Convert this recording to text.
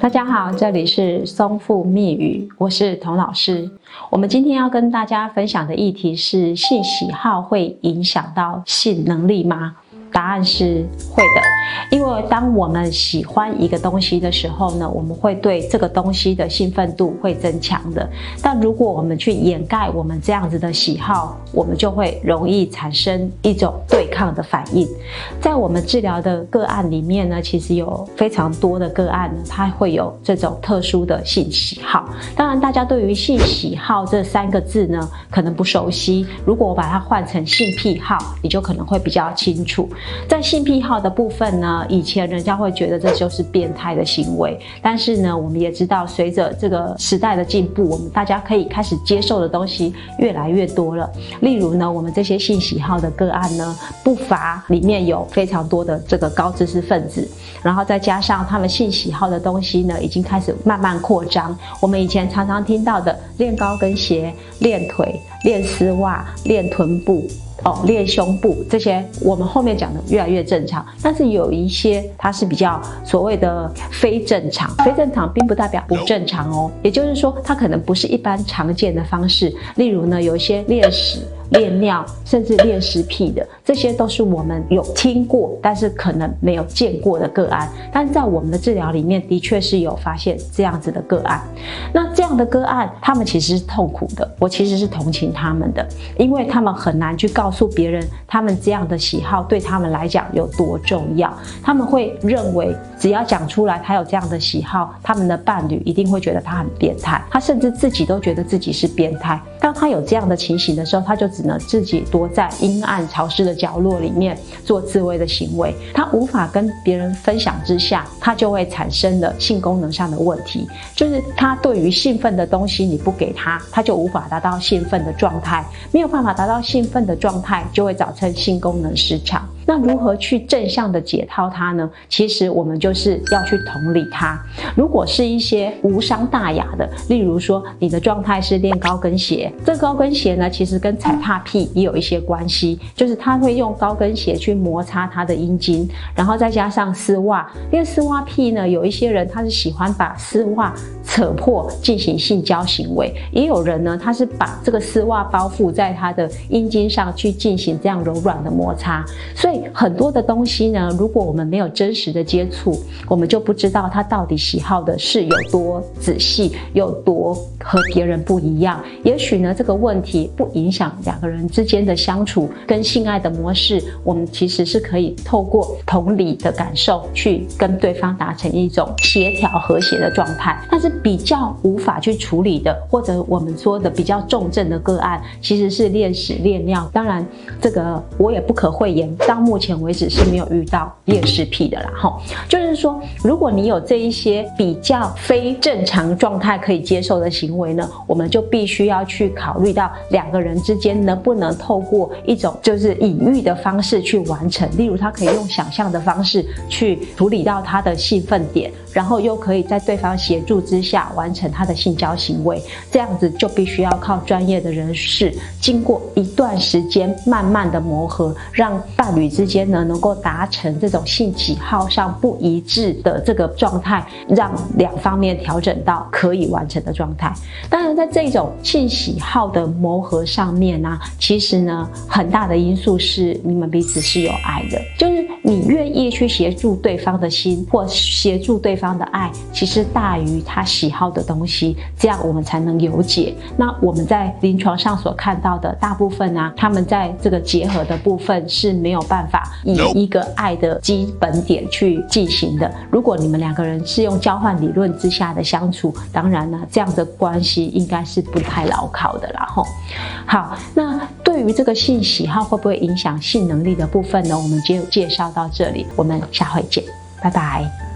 大家好，这里是松富密语，我是童老师。我们今天要跟大家分享的议题是：性喜好会影响到性能力吗？答案是会的，因为当我们喜欢一个东西的时候呢，我们会对这个东西的兴奋度会增强的。但如果我们去掩盖我们这样子的喜好，我们就会容易产生一种对抗的反应。在我们治疗的个案里面呢，其实有非常多的个案呢，它会有这种特殊的性喜好。当然，大家对于性喜好这三个字呢，可能不熟悉。如果我把它换成性癖好，你就可能会比较清楚。在性癖好的部分呢，以前人家会觉得这就是变态的行为，但是呢，我们也知道，随着这个时代的进步，我们大家可以开始接受的东西越来越多了。例如呢，我们这些性喜好的个案呢，不乏里面有非常多的这个高知识分子，然后再加上他们性喜好的东西呢，已经开始慢慢扩张。我们以前常常听到的练高跟鞋、练腿、练丝袜、练臀部。哦，练胸部这些，我们后面讲的越来越正常，但是有一些它是比较所谓的非正常，非正常并不代表不正常哦，也就是说，它可能不是一般常见的方式，例如呢，有一些练屎。练尿，甚至练食癖的，这些都是我们有听过，但是可能没有见过的个案。但在我们的治疗里面，的确是有发现这样子的个案。那这样的个案，他们其实是痛苦的。我其实是同情他们的，因为他们很难去告诉别人，他们这样的喜好对他们来讲有多重要。他们会认为，只要讲出来他有这样的喜好，他们的伴侣一定会觉得他很变态。他甚至自己都觉得自己是变态。当他有这样的情形的时候，他就只能自己躲在阴暗潮湿的角落里面做自慰的行为。他无法跟别人分享之下，他就会产生了性功能上的问题。就是他对于兴奋的东西你不给他，他就无法达到兴奋的状态。没有办法达到兴奋的状态，就会造成性功能失常。那如何去正向的解套它呢？其实我们就是要去同理它。如果是一些无伤大雅的，例如说你的状态是练高跟鞋，这高跟鞋呢，其实跟踩踏屁也有一些关系，就是他会用高跟鞋去摩擦他的阴茎，然后再加上丝袜。练丝袜癖呢，有一些人他是喜欢把丝袜扯破进行性交行为，也有人呢，他是把这个丝袜包覆在他的阴茎上去进行这样柔软的摩擦，所以。很多的东西呢，如果我们没有真实的接触，我们就不知道他到底喜好的是有多仔细，有多和别人不一样。也许呢，这个问题不影响两个人之间的相处跟性爱的模式，我们其实是可以透过同理的感受去跟对方达成一种协调和谐的状态。但是比较无法去处理的，或者我们说的比较重症的个案，其实是恋屎恋尿。当然，这个我也不可讳言。当目前为止是没有遇到恋尸癖的啦，哈，就是说，如果你有这一些比较非正常状态可以接受的行为呢，我们就必须要去考虑到两个人之间能不能透过一种就是隐喻的方式去完成，例如他可以用想象的方式去处理到他的兴奋点。然后又可以在对方协助之下完成他的性交行为，这样子就必须要靠专业的人士，经过一段时间慢慢的磨合，让伴侣之间呢能够达成这种性喜好上不一致的这个状态，让两方面调整到可以完成的状态。当然，在这种性喜好的磨合上面呢，其实呢很大的因素是你们彼此是有爱的，就是你愿意去协助对方的心，或协助对。方的爱其实大于他喜好的东西，这样我们才能有解。那我们在临床上所看到的大部分呢，他们在这个结合的部分是没有办办法以一个爱的基本点去进行的。如果你们两个人是用交换理论之下的相处，当然呢，这样的关系应该是不太牢靠的啦。吼，好，那对于这个性喜好会不会影响性能力的部分呢？我们就介绍到这里，我们下回见，拜拜。